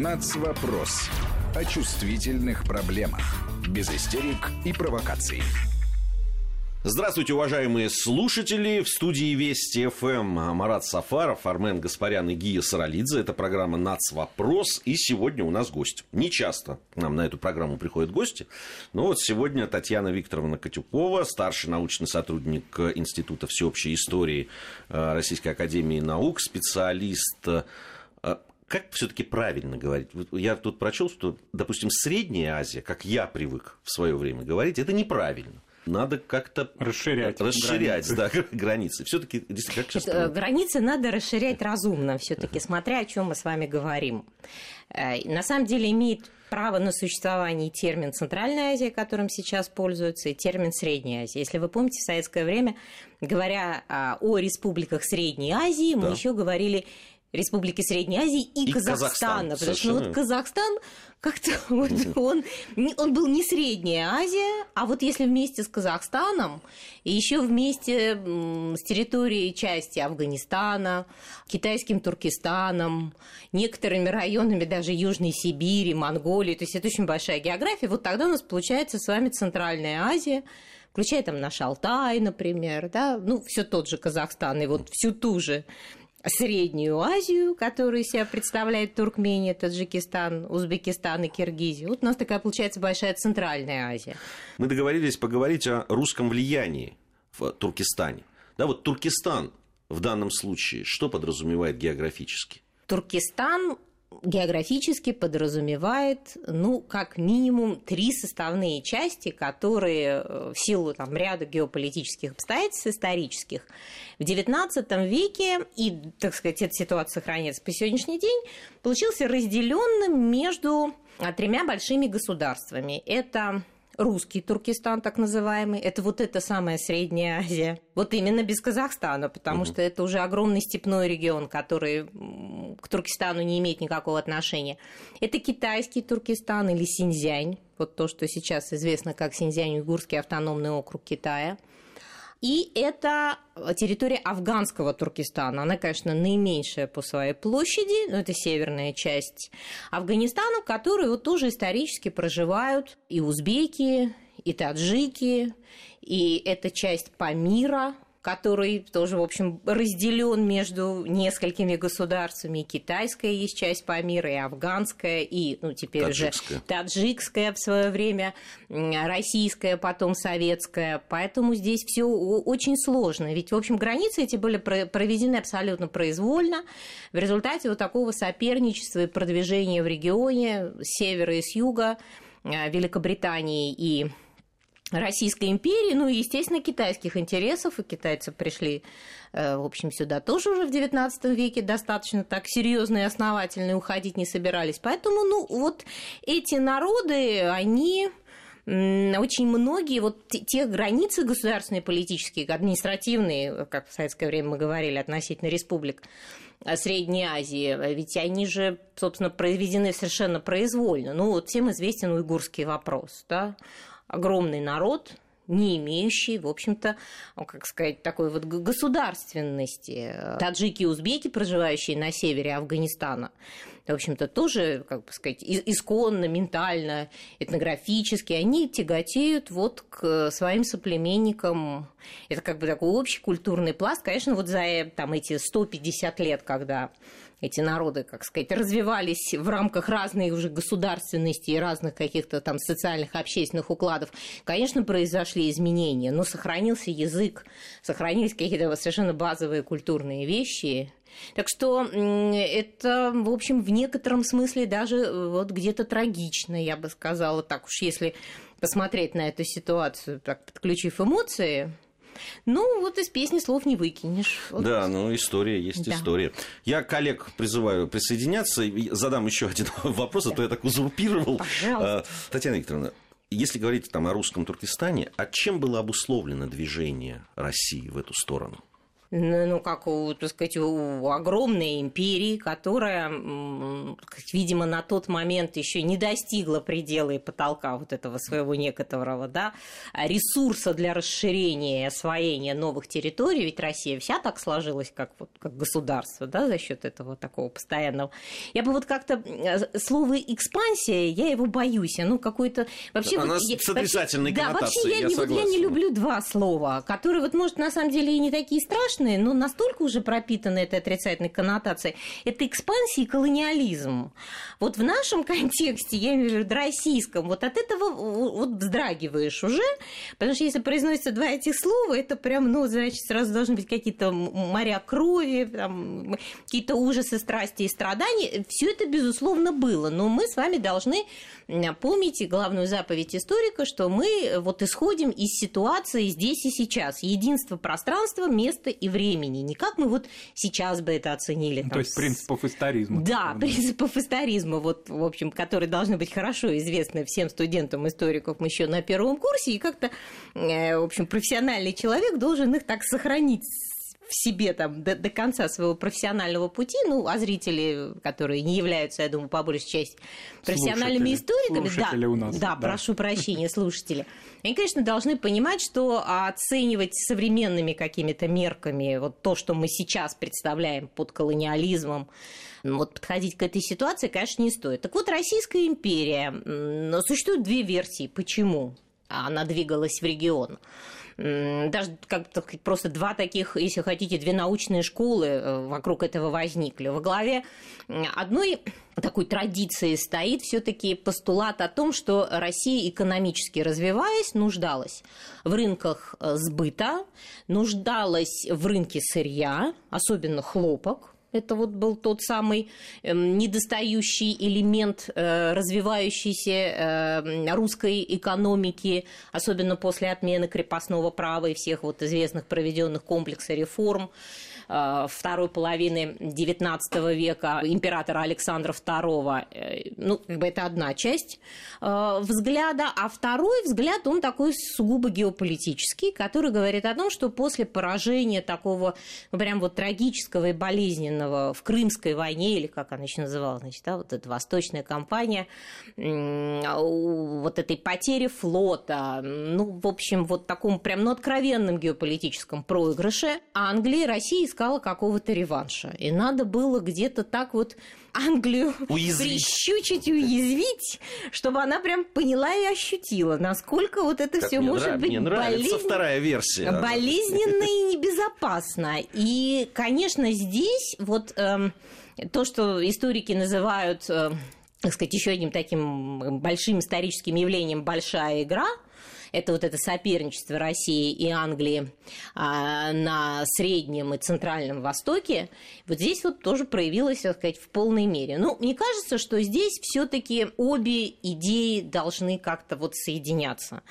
Нацвопрос. О чувствительных проблемах. Без истерик и провокаций. Здравствуйте, уважаемые слушатели. В студии Вести ФМ Марат Сафаров, Армен Гаспарян и Гия Саралидзе. Это программа «Нацвопрос». И сегодня у нас гость. Не часто к нам на эту программу приходят гости. Но вот сегодня Татьяна Викторовна Катюкова, старший научный сотрудник Института всеобщей истории э, Российской Академии Наук, специалист э, как все-таки правильно говорить? Я тут прочел, что, допустим, Средняя Азия, как я привык в свое время говорить, это неправильно надо как-то расширять, расширять границы. Да, границы. Все-таки как сейчас границы надо расширять разумно, все-таки, смотря о чем мы с вами говорим. Э, на самом деле имеет право на существование термин Центральная Азия, которым сейчас пользуются, и термин Средняя Азия. Если вы помните, в советское время, говоря а, о республиках Средней Азии, мы да. еще говорили Республики Средней Азии и, и Казахстана. Казахстан, потому что вот Казахстан как-то вот он, он был не Средняя Азия, а вот если вместе с Казахстаном и еще вместе с территорией части Афганистана, китайским Туркестаном, некоторыми районами даже Южной Сибири, Монголии, то есть это очень большая география, вот тогда у нас получается с вами Центральная Азия, включая там наш Алтай, например, да, ну, все тот же Казахстан, и вот всю ту же Среднюю Азию, которую себя представляет Туркмения, Таджикистан, Узбекистан и Киргизия. Вот у нас такая получается большая Центральная Азия. Мы договорились поговорить о русском влиянии в Туркестане. Да, вот Туркестан в данном случае что подразумевает географически? Туркестан географически подразумевает, ну, как минимум три составные части, которые э, в силу там, ряда геополитических обстоятельств исторических в XIX веке, и, так сказать, эта ситуация сохраняется по сегодняшний день, получился разделенным между а, тремя большими государствами. Это русский Туркестан, так называемый, это вот эта самая Средняя Азия. Вот именно без Казахстана, потому угу. что это уже огромный степной регион, который к Туркестану не имеет никакого отношения. Это китайский Туркестан или Синьцзянь, вот то, что сейчас известно как Синьцзянь-Уйгурский автономный округ Китая – и это территория афганского Туркестана. Она, конечно, наименьшая по своей площади, но это северная часть Афганистана, в которой вот тоже исторически проживают и узбеки, и таджики, и это часть Памира, который тоже, в общем, разделен между несколькими государствами. И китайская есть часть Памира, и афганская, и, ну, теперь таджикская. уже таджикская в свое время, российская, потом советская. Поэтому здесь все очень сложно. Ведь, в общем, границы эти были проведены абсолютно произвольно в результате вот такого соперничества и продвижения в регионе с севера и с юга э, Великобритании и Российской империи, ну и, естественно, китайских интересов, и китайцы пришли, э, в общем, сюда тоже уже в XIX веке достаточно так серьезно и основательно уходить не собирались. Поэтому, ну, вот эти народы, они очень многие вот те границы государственные, политические, административные, как в советское время мы говорили, относительно республик э, Средней Азии, ведь они же, собственно, произведены совершенно произвольно. Ну, вот всем известен уйгурский вопрос, да, огромный народ, не имеющий, в общем-то, как сказать, такой вот государственности. Таджики и узбеки, проживающие на севере Афганистана, в общем-то, тоже, как бы сказать, исконно, ментально, этнографически, они тяготеют вот к своим соплеменникам. Это как бы такой общий культурный пласт. Конечно, вот за там, эти 150 лет, когда эти народы, как сказать, развивались в рамках разной уже государственности и разных каких-то там социальных, общественных укладов, конечно, произошли изменения, но сохранился язык, сохранились какие-то совершенно базовые культурные вещи, так что это, в общем, в некотором смысле даже э, вот где-то трагично, я бы сказала, так уж если посмотреть на эту ситуацию, так подключив эмоции, ну, вот из песни слов не выкинешь. Вот. Да, ну, история есть да. история. Я коллег призываю присоединяться. Задам еще один вопрос, да. а то я так узурпировал. Пожалуйста. А, Татьяна Викторовна, если говорить там о русском Туркестане, а чем было обусловлено движение России в эту сторону? Ну, как у, так сказать, у огромной империи, которая, видимо, на тот момент еще не достигла предела и потолка вот этого своего некоторого, да, ресурса для расширения и освоения новых территорий, ведь Россия вся так сложилась, как, вот, как государство, да, за счет этого такого постоянного. Я бы вот как-то э, слово экспансия, я его боюсь, ну, какой-то вообще... Она вот, с отрицательной да, вообще я, я, не, согласен. я не люблю два слова, которые вот, может, на самом деле и не такие страшные, страшные, но настолько уже пропитаны этой отрицательной коннотацией. Это экспансия и колониализм. Вот в нашем контексте, я имею в виду российском, вот от этого вот вздрагиваешь уже, потому что если произносятся два этих слова, это прям, ну, значит, сразу должны быть какие-то моря крови, там, какие-то ужасы, страсти и страдания. Все это, безусловно, было, но мы с вами должны помнить главную заповедь историка, что мы вот исходим из ситуации здесь и сейчас. Единство пространства, места времени. Не как мы вот сейчас бы это оценили. Там, То есть принципов историзма. Да, принципов историзма, вот, в общем, которые должны быть хорошо известны всем студентам историков еще на первом курсе, и как-то, э, в общем, профессиональный человек должен их так сохранить в себе там до, до конца своего профессионального пути, ну, а зрители, которые не являются, я думаю, по большей части профессиональными историками, да, у нас, да, да, прошу прощения, слушатели, они, конечно, должны понимать, что оценивать современными какими-то мерками вот то, что мы сейчас представляем под колониализмом, вот подходить к этой ситуации, конечно, не стоит. Так вот, Российская империя, но существуют две версии, почему она двигалась в регион даже как просто два таких, если хотите, две научные школы э, вокруг этого возникли. Во главе одной такой традиции стоит все-таки постулат о том, что Россия экономически развиваясь, нуждалась в рынках э, сбыта, нуждалась в рынке сырья, особенно хлопок, это вот был тот самый эм, недостающий элемент э, развивающейся э, русской экономики, особенно после отмены крепостного права и всех вот известных проведенных комплекса реформ. Э, второй половины XIX века императора Александра II. Э, ну, как бы это одна часть э, взгляда. А второй взгляд, он такой сугубо геополитический, который говорит о том, что после поражения такого ну, прям вот трагического и болезненного в Крымской войне, или как она еще называлась, значит, да, вот эта восточная кампания, вот этой потери флота, ну, в общем, вот таком прям ну, откровенном геополитическом проигрыше Англии, России искала какого-то реванша. И надо было где-то так вот Англию уязвить. прищучить, уязвить, чтобы она прям поняла и ощутила, насколько вот это все может нрав... быть мне болезненно, вторая версия. болезненно и небезопасно. И, конечно, здесь вот э, то, что историки называют, э, так сказать, еще одним таким большим историческим явлением большая игра – это вот это соперничество России и Англии а, на Среднем и Центральном Востоке, вот здесь вот тоже проявилось, так сказать, в полной мере. Ну, мне кажется, что здесь все таки обе идеи должны как-то вот соединяться.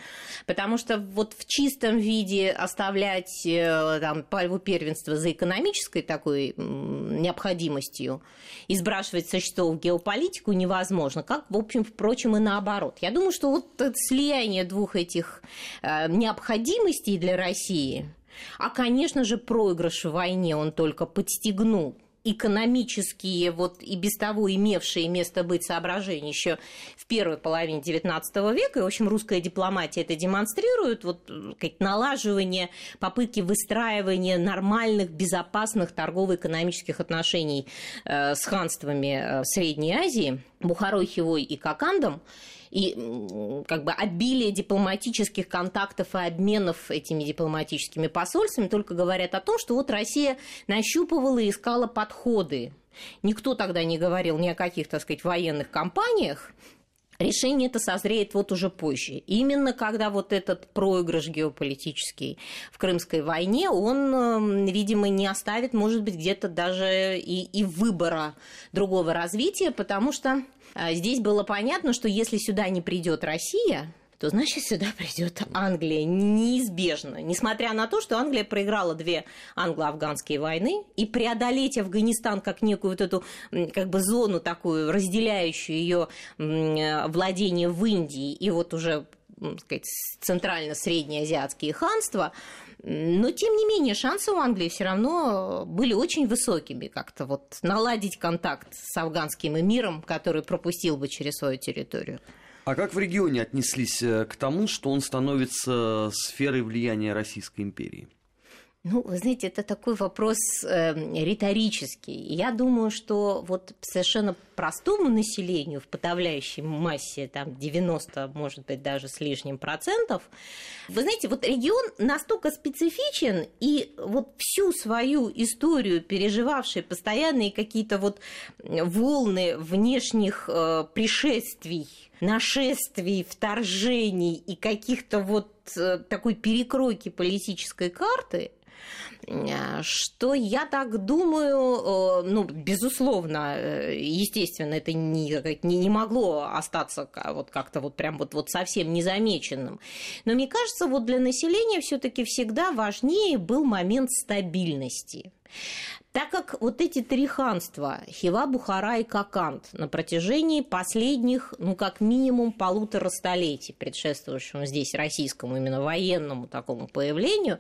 Потому что вот в чистом виде оставлять э, там пальву первенства за экономической такой необходимостью и сбрасывать со счетов геополитику невозможно, как, в общем, впрочем, и наоборот. Я думаю, что вот слияние двух этих этих э, необходимостей для России. А, конечно же, проигрыш в войне он только подстегнул экономические, вот и без того имевшие место быть соображения еще в первой половине XIX века, и, в общем, русская дипломатия это демонстрирует, вот налаживание, попытки выстраивания нормальных, безопасных торгово-экономических отношений э, с ханствами э, Средней Азии, Бухарой, Хивой и Кокандом, и как бы обилие дипломатических контактов и обменов этими дипломатическими посольствами только говорят о том, что вот Россия нащупывала и искала подходы. Никто тогда не говорил ни о каких, так сказать, военных кампаниях, Решение это созреет вот уже позже. Именно когда вот этот проигрыш геополитический в Крымской войне, он, эм, видимо, не оставит, может быть, где-то даже и, и выбора другого развития, потому что а, здесь было понятно, что если сюда не придет Россия, то значит сюда придет Англия неизбежно. Несмотря на то, что Англия проиграла две англо-афганские войны, и преодолеть Афганистан как некую вот эту как бы зону такую, разделяющую ее владение в Индии и вот уже сказать, центрально-среднеазиатские ханства, Но, тем не менее, шансы у Англии все равно были очень высокими как-то вот наладить контакт с афганским эмиром, который пропустил бы через свою территорию. А как в регионе отнеслись э, к тому, что он становится сферой влияния Российской империи? Ну, вы знаете, это такой вопрос э, риторический. Я думаю, что вот совершенно простому населению в подавляющей массе, там 90, может быть, даже с лишним процентов, вы знаете, вот регион настолько специфичен, и вот всю свою историю, переживавший постоянные какие-то вот волны внешних э, пришествий, нашествий, вторжений и каких-то вот э, такой перекройки политической карты – что я так думаю, э, ну, безусловно, э, естественно, это не, не, не могло остаться вот как-то вот прям вот, вот совсем незамеченным. Но мне кажется, вот для населения все-таки всегда важнее был момент стабильности. Так как вот эти три ханства, Хива, Бухара и Какант, на протяжении последних, ну, как минимум полутора столетий, предшествующему здесь российскому именно военному такому появлению,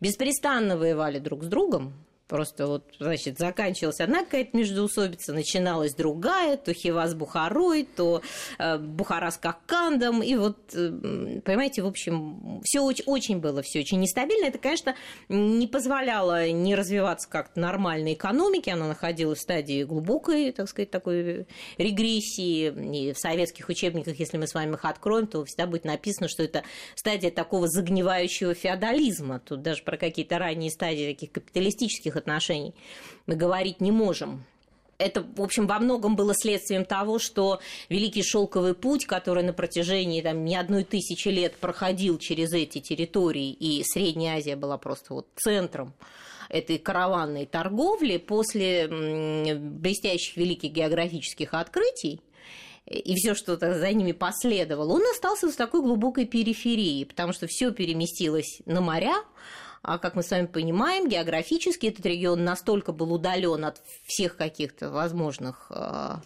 беспрестанно воевали друг с другом, Просто вот, значит, заканчивалась одна какая-то междоусобица, начиналась другая, то Хива Бухарой, то э, Бухара с Какандом, и вот, э, понимаете, в общем, все очень, очень было все очень нестабильно. Это, конечно, не позволяло не развиваться как-то нормальной экономике, она находилась в стадии глубокой, так сказать, такой регрессии, и в советских учебниках, если мы с вами их откроем, то всегда будет написано, что это стадия такого загнивающего феодализма. Тут даже про какие-то ранние стадии таких капиталистических отношений мы говорить не можем. Это, в общем, во многом было следствием того, что Великий Шелковый путь, который на протяжении там, не одной тысячи лет проходил через эти территории, и Средняя Азия была просто вот центром этой караванной торговли после блестящих великих географических открытий, и все, что за ними последовало, он остался в такой глубокой периферии, потому что все переместилось на моря, а как мы с вами понимаем, географически этот регион настолько был удален от всех каких-то возможных э,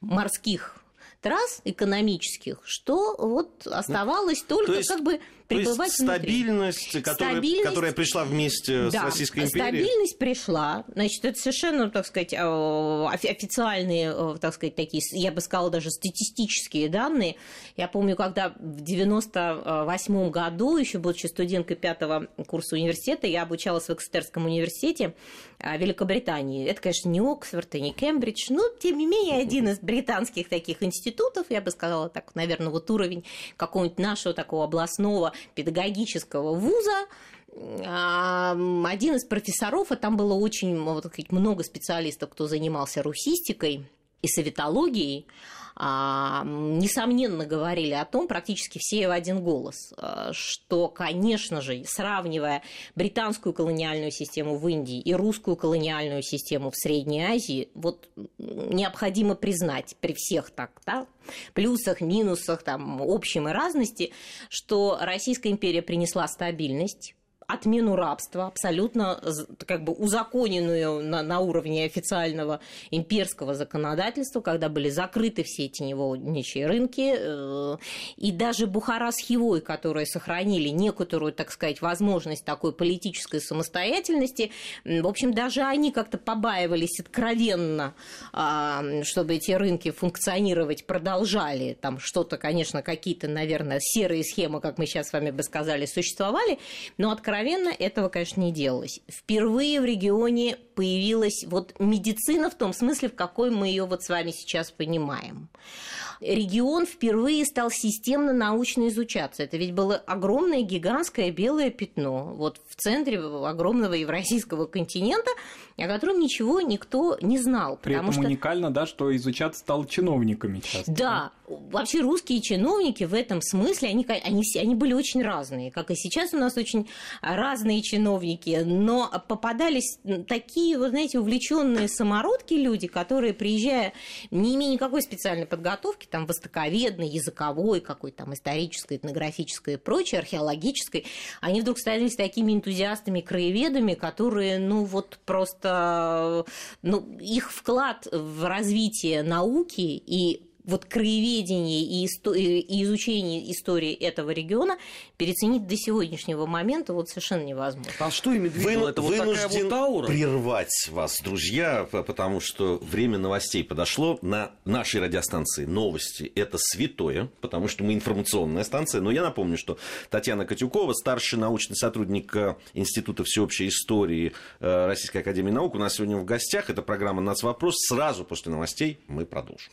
морских трасс экономических, что вот оставалось только то есть, как бы пребывать то есть стабильность, которая, стабильность, которая пришла вместе да, с Российской империей. Стабильность пришла. Значит, это совершенно, так сказать, э, официальные, э, так сказать, такие, я бы сказала, даже статистические данные. Я помню, когда в 98 году, еще будучи студенткой пятого курса университета, я обучалась в Экстерском университете э, Великобритании. Это, конечно, не Оксфорд и не Кембридж, но, тем не менее, один из британских таких институтов, я бы сказала, так, наверное, вот уровень какого-нибудь нашего такого областного педагогического вуза, один из профессоров, а там было очень вот, много специалистов, кто занимался русистикой и советологией, несомненно говорили о том, практически все в один голос, а, что, конечно же, сравнивая британскую колониальную систему в Индии и русскую колониальную систему в Средней Азии, вот необходимо признать при всех так, да, плюсах, минусах, там, общем и разности, что Российская империя принесла стабильность, отмену рабства, абсолютно как бы узаконенную на, на уровне официального имперского законодательства, когда были закрыты все эти невольничьи рынки, э, и даже Бухара с Хивой, которые сохранили некоторую, так сказать, возможность такой политической самостоятельности, в общем, даже они как-то побаивались откровенно, а, чтобы эти рынки функционировать продолжали. Там что-то, конечно, какие-то, наверное, серые схемы, как мы сейчас с вами бы сказали, существовали, но откровенно откровенно этого, конечно, не делалось. Впервые в регионе появилась вот медицина в том смысле, в какой мы ее вот с вами сейчас понимаем. Регион впервые стал системно научно изучаться. Это ведь было огромное, гигантское белое пятно вот в центре огромного евразийского континента, о котором ничего никто не знал. При этом что... уникально, да, что изучаться стал чиновниками часто. Да, вообще русские чиновники в этом смысле, они, они, они были очень разные, как и сейчас у нас очень разные чиновники, но попадались такие, вы знаете, увлеченные самородки люди, которые, приезжая, не имея никакой специальной подготовки, там, востоковедной, языковой, какой-то там исторической, этнографической и прочей, археологической, они вдруг становились такими энтузиастами, краеведами, которые, ну, вот просто, ну, их вклад в развитие науки и вот краеведение и, исто- и изучение истории этого региона переоценить до сегодняшнего момента вот совершенно невозможно. А что в виду? Вы, Это вот такая вынужден вот аура? прервать вас, друзья, потому что время новостей подошло. На нашей радиостанции новости – это святое, потому что мы информационная станция. Но я напомню, что Татьяна Катюкова, старший научный сотрудник э, Института всеобщей истории э, Российской Академии Наук, у нас сегодня в гостях. Это программа «Нацвопрос». Сразу после новостей мы продолжим.